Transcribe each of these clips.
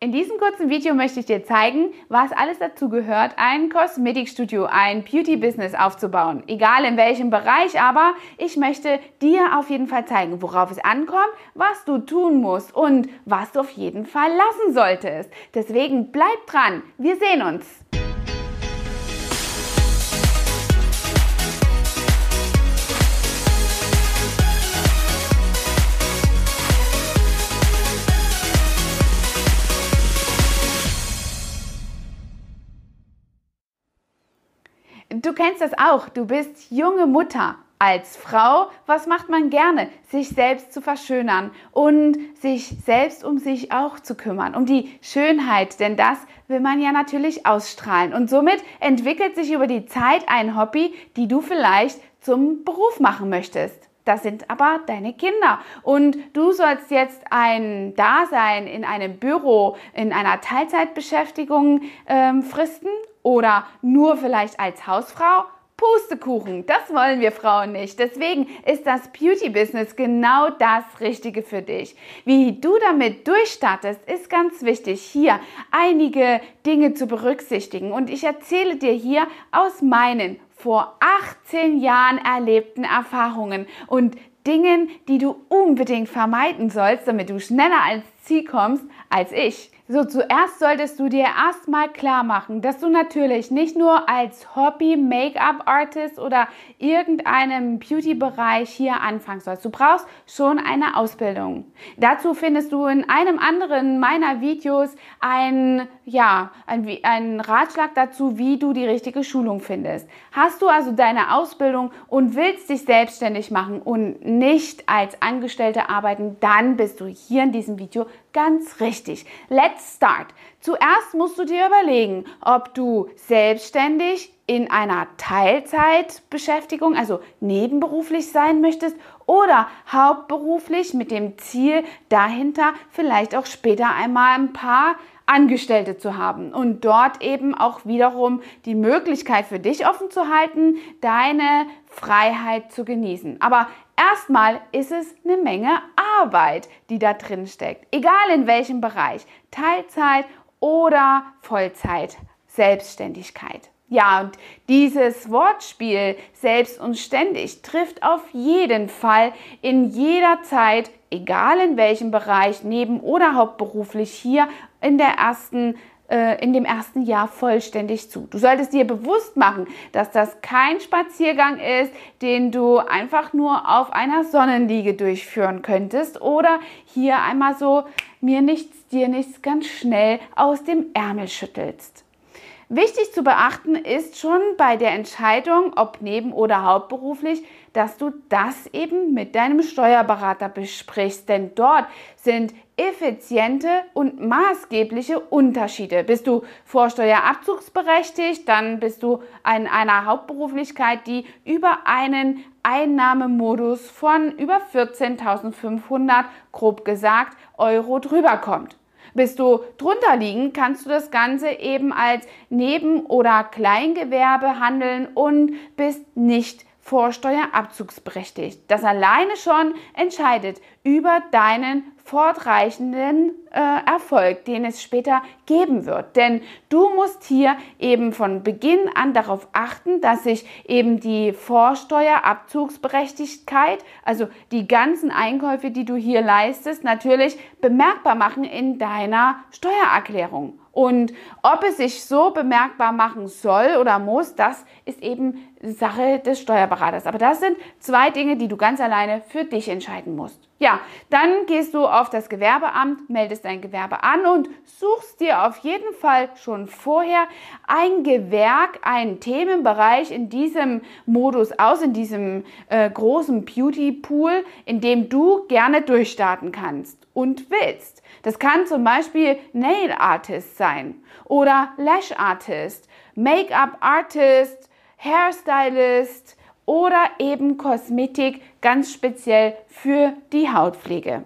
In diesem kurzen Video möchte ich dir zeigen, was alles dazu gehört, ein Kosmetikstudio, ein Beauty-Business aufzubauen. Egal in welchem Bereich, aber ich möchte dir auf jeden Fall zeigen, worauf es ankommt, was du tun musst und was du auf jeden Fall lassen solltest. Deswegen bleib dran, wir sehen uns. Kennst das auch. Du bist junge Mutter. Als Frau, was macht man gerne? Sich selbst zu verschönern und sich selbst um sich auch zu kümmern, um die Schönheit, denn das will man ja natürlich ausstrahlen. Und somit entwickelt sich über die Zeit ein Hobby, die du vielleicht zum Beruf machen möchtest. Das sind aber deine Kinder. Und du sollst jetzt ein Dasein in einem Büro, in einer Teilzeitbeschäftigung ähm, fristen oder nur vielleicht als Hausfrau? Pustekuchen, das wollen wir Frauen nicht. Deswegen ist das Beauty-Business genau das Richtige für dich. Wie du damit durchstartest, ist ganz wichtig, hier einige Dinge zu berücksichtigen. Und ich erzähle dir hier aus meinen vor 18 Jahren erlebten Erfahrungen und Dingen, die du unbedingt vermeiden sollst, damit du schneller ans Ziel kommst als ich. So, zuerst solltest du dir erstmal klar machen, dass du natürlich nicht nur als Hobby-Make-up-Artist oder irgendeinem Beauty-Bereich hier anfangen sollst. Du brauchst schon eine Ausbildung. Dazu findest du in einem anderen meiner Videos ein, ja, ein, einen Ratschlag dazu, wie du die richtige Schulung findest. Hast du also deine Ausbildung und willst dich selbstständig machen und nicht als Angestellte arbeiten, dann bist du hier in diesem Video ganz richtig. Let's start. Zuerst musst du dir überlegen, ob du selbstständig in einer Teilzeitbeschäftigung, also nebenberuflich sein möchtest oder hauptberuflich mit dem Ziel dahinter vielleicht auch später einmal ein paar Angestellte zu haben und dort eben auch wiederum die Möglichkeit für dich offen zu halten, deine Freiheit zu genießen. Aber erstmal ist es eine Menge Arbeit, die da drin steckt. Egal in welchem Bereich. Teilzeit oder Vollzeit. Selbstständigkeit. Ja, und dieses Wortspiel selbst und ständig trifft auf jeden Fall in jeder Zeit, egal in welchem Bereich, neben oder hauptberuflich hier in der ersten äh, in dem ersten Jahr vollständig zu. Du solltest dir bewusst machen, dass das kein Spaziergang ist, den du einfach nur auf einer Sonnenliege durchführen könntest oder hier einmal so mir nichts, dir nichts ganz schnell aus dem Ärmel schüttelst. Wichtig zu beachten ist schon bei der Entscheidung, ob neben- oder hauptberuflich, dass du das eben mit deinem Steuerberater besprichst, denn dort sind effiziente und maßgebliche Unterschiede. Bist du vorsteuerabzugsberechtigt, dann bist du in einer Hauptberuflichkeit, die über einen Einnahmemodus von über 14.500, grob gesagt, Euro drüber kommt. Bist du drunter liegen, kannst du das Ganze eben als Neben- oder Kleingewerbe handeln und bist nicht vorsteuerabzugsberechtigt. Das alleine schon entscheidet über deinen fortreichenden äh, Erfolg, den es später geben wird. Denn du musst hier eben von Beginn an darauf achten, dass sich eben die Vorsteuerabzugsberechtigkeit, also die ganzen Einkäufe, die du hier leistest, natürlich bemerkbar machen in deiner Steuererklärung. Und ob es sich so bemerkbar machen soll oder muss, das ist eben Sache des Steuerberaters. Aber das sind zwei Dinge, die du ganz alleine für dich entscheiden musst. Ja, dann gehst du auf das Gewerbeamt, meldest dein Gewerbe an und suchst dir auf jeden Fall schon vorher ein Gewerk, einen Themenbereich in diesem Modus aus, in diesem äh, großen Beauty Pool, in dem du gerne durchstarten kannst und willst. Das kann zum Beispiel Nail Artist sein oder Lash Artist, Make-up Artist, Hairstylist, oder eben Kosmetik ganz speziell für die Hautpflege.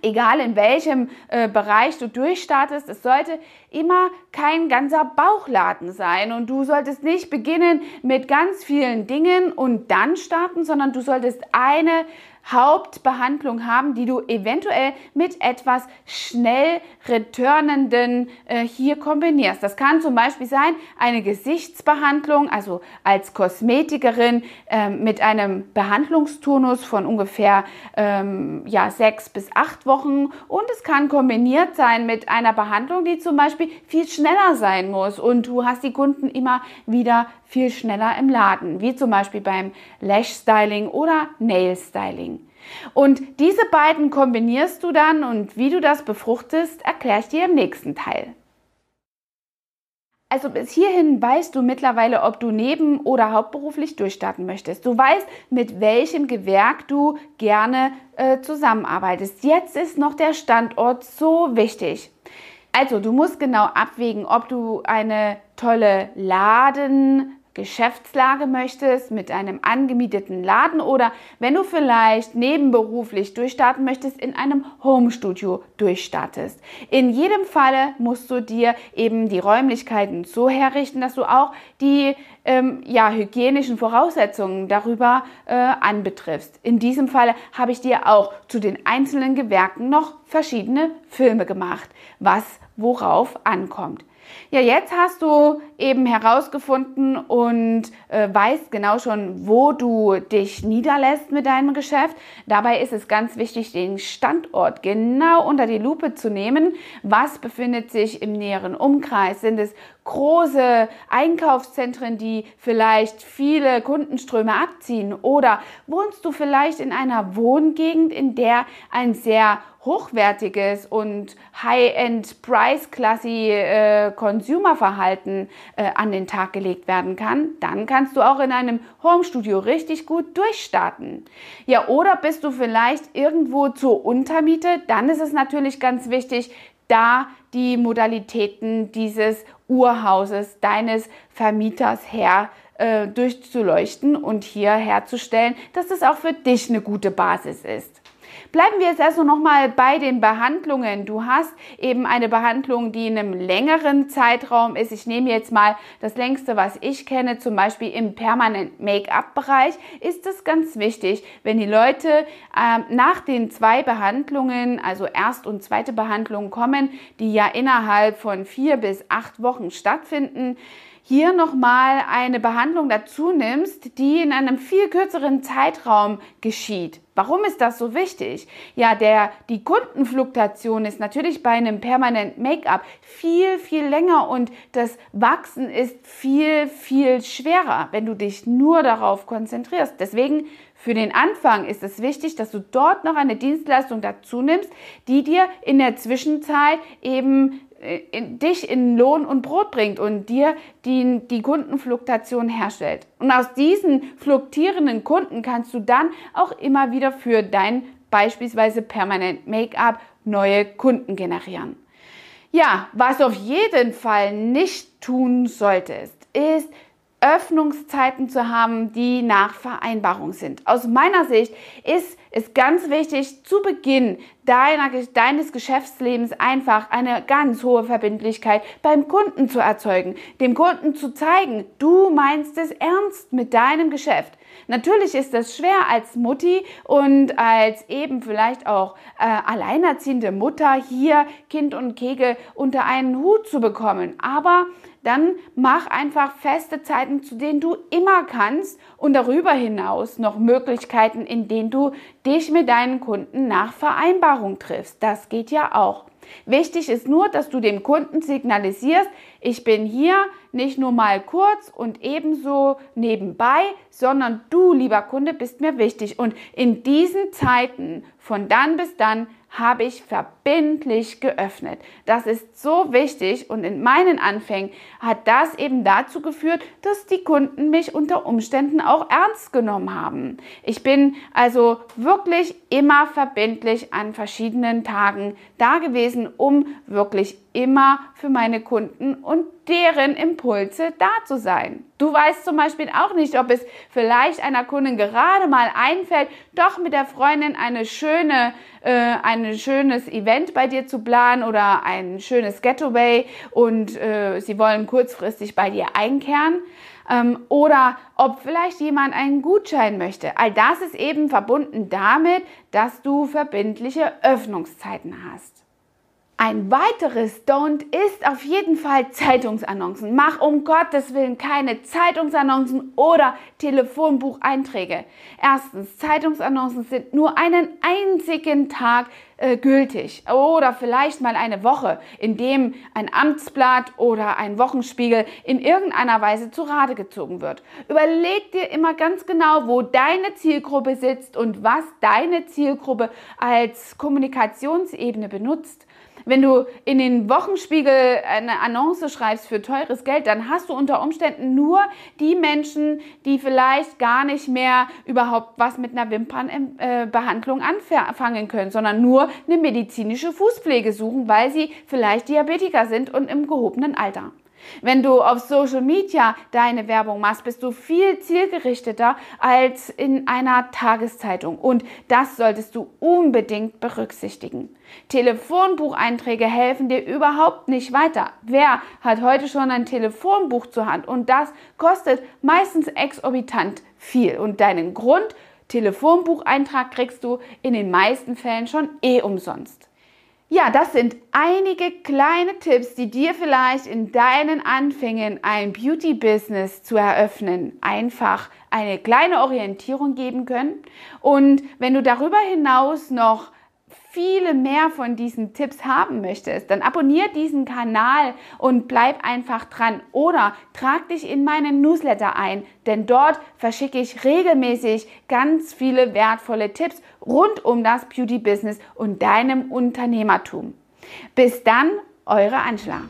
Egal in welchem äh, Bereich du durchstartest, es sollte immer kein ganzer Bauchladen sein und du solltest nicht beginnen mit ganz vielen Dingen und dann starten, sondern du solltest eine Hauptbehandlung haben, die du eventuell mit etwas schnell returnenden äh, hier kombinierst. Das kann zum Beispiel sein eine Gesichtsbehandlung, also als Kosmetikerin äh, mit einem Behandlungsturnus von ungefähr ähm, ja, sechs bis acht Wochen und es kann kombiniert sein mit einer Behandlung, die zum Beispiel viel schneller sein muss und du hast die Kunden immer wieder viel schneller im Laden, wie zum Beispiel beim Lash Styling oder Nail Styling. Und diese beiden kombinierst du dann und wie du das befruchtest, erkläre ich dir im nächsten Teil. Also bis hierhin weißt du mittlerweile, ob du neben- oder hauptberuflich durchstarten möchtest. Du weißt, mit welchem Gewerk du gerne äh, zusammenarbeitest. Jetzt ist noch der Standort so wichtig. Also du musst genau abwägen, ob du eine tolle Laden, Geschäftslage möchtest, mit einem angemieteten Laden oder wenn du vielleicht nebenberuflich durchstarten möchtest, in einem Homestudio durchstartest. In jedem Falle musst du dir eben die Räumlichkeiten so herrichten, dass du auch die ähm, ja, hygienischen Voraussetzungen darüber äh, anbetriffst. In diesem Falle habe ich dir auch zu den einzelnen Gewerken noch verschiedene Filme gemacht, was worauf ankommt. Ja, jetzt hast du eben herausgefunden und äh, weißt genau schon, wo du dich niederlässt mit deinem Geschäft. Dabei ist es ganz wichtig, den Standort genau unter die Lupe zu nehmen. Was befindet sich im näheren Umkreis? Sind es große Einkaufszentren, die vielleicht viele Kundenströme abziehen? Oder wohnst du vielleicht in einer Wohngegend, in der ein sehr hochwertiges und High-End Price-Classy äh, Consumer-Verhalten äh, an den Tag gelegt werden kann, dann kannst du auch in einem Homestudio richtig gut durchstarten. Ja, oder bist du vielleicht irgendwo zur Untermiete, dann ist es natürlich ganz wichtig, da die Modalitäten dieses Urhauses, deines Vermieters her äh, durchzuleuchten und hier herzustellen, dass es auch für dich eine gute Basis ist. Bleiben wir jetzt erst noch mal bei den Behandlungen. Du hast eben eine Behandlung, die in einem längeren Zeitraum ist. Ich nehme jetzt mal das längste, was ich kenne, zum Beispiel im permanent Make-up-Bereich. Ist es ganz wichtig, wenn die Leute äh, nach den zwei Behandlungen, also erst und zweite Behandlung kommen, die ja innerhalb von vier bis acht Wochen stattfinden, hier nochmal eine Behandlung dazu nimmst, die in einem viel kürzeren Zeitraum geschieht. Warum ist das so wichtig? Ja, der, die Kundenfluktuation ist natürlich bei einem permanent Make-up viel, viel länger und das Wachsen ist viel, viel schwerer, wenn du dich nur darauf konzentrierst. Deswegen für den Anfang ist es wichtig, dass du dort noch eine Dienstleistung dazu nimmst, die dir in der Zwischenzeit eben in, dich in Lohn und Brot bringt und dir die, die Kundenfluktuation herstellt. Und aus diesen fluktierenden Kunden kannst du dann auch immer wieder für dein beispielsweise permanent Make-up neue Kunden generieren. Ja, was auf jeden Fall nicht tun solltest, ist Öffnungszeiten zu haben, die nach Vereinbarung sind. Aus meiner Sicht ist es ganz wichtig, zu Beginn deiner, deines Geschäftslebens einfach eine ganz hohe Verbindlichkeit beim Kunden zu erzeugen, dem Kunden zu zeigen, du meinst es ernst mit deinem Geschäft. Natürlich ist das schwer als Mutti und als eben vielleicht auch äh, alleinerziehende Mutter hier Kind und Kegel unter einen Hut zu bekommen. Aber dann mach einfach feste Zeiten, zu denen du immer kannst und darüber hinaus noch Möglichkeiten, in denen du dich mit deinen Kunden nach Vereinbarung triffst. Das geht ja auch. Wichtig ist nur, dass du dem Kunden signalisierst, ich bin hier nicht nur mal kurz und ebenso nebenbei, sondern du, lieber Kunde, bist mir wichtig. Und in diesen Zeiten von dann bis dann habe ich verbindlich geöffnet. Das ist so wichtig und in meinen Anfängen hat das eben dazu geführt, dass die Kunden mich unter Umständen auch ernst genommen haben. Ich bin also wirklich immer verbindlich an verschiedenen Tagen da gewesen, um wirklich immer für meine Kunden und deren Impulse da zu sein. Du weißt zum Beispiel auch nicht, ob es vielleicht einer Kundin gerade mal einfällt, doch mit der Freundin eine schöne, äh, ein schönes Event bei dir zu planen oder ein schönes Getaway und äh, sie wollen kurzfristig bei dir einkehren ähm, oder ob vielleicht jemand einen Gutschein möchte. All das ist eben verbunden damit, dass du verbindliche Öffnungszeiten hast. Ein weiteres Don't ist auf jeden Fall Zeitungsannoncen. Mach um Gottes Willen keine Zeitungsannoncen oder Telefonbucheinträge. Erstens, Zeitungsannoncen sind nur einen einzigen Tag äh, gültig oder vielleicht mal eine Woche, in dem ein Amtsblatt oder ein Wochenspiegel in irgendeiner Weise zu Rate gezogen wird. Überleg dir immer ganz genau, wo deine Zielgruppe sitzt und was deine Zielgruppe als Kommunikationsebene benutzt. Wenn du in den Wochenspiegel eine Annonce schreibst für teures Geld, dann hast du unter Umständen nur die Menschen, die vielleicht gar nicht mehr überhaupt was mit einer Wimpernbehandlung anfangen können, sondern nur eine medizinische Fußpflege suchen, weil sie vielleicht Diabetiker sind und im gehobenen Alter. Wenn du auf Social Media deine Werbung machst, bist du viel zielgerichteter als in einer Tageszeitung. Und das solltest du unbedingt berücksichtigen. Telefonbucheinträge helfen dir überhaupt nicht weiter. Wer hat heute schon ein Telefonbuch zur Hand? Und das kostet meistens exorbitant viel. Und deinen Grund Telefonbucheintrag kriegst du in den meisten Fällen schon eh umsonst. Ja, das sind einige kleine Tipps, die dir vielleicht in deinen Anfängen ein Beauty-Business zu eröffnen einfach eine kleine Orientierung geben können. Und wenn du darüber hinaus noch viele mehr von diesen Tipps haben möchtest, dann abonniere diesen Kanal und bleib einfach dran oder trag dich in meinen Newsletter ein, denn dort verschicke ich regelmäßig ganz viele wertvolle Tipps rund um das Beauty Business und deinem Unternehmertum. Bis dann, eure Angela.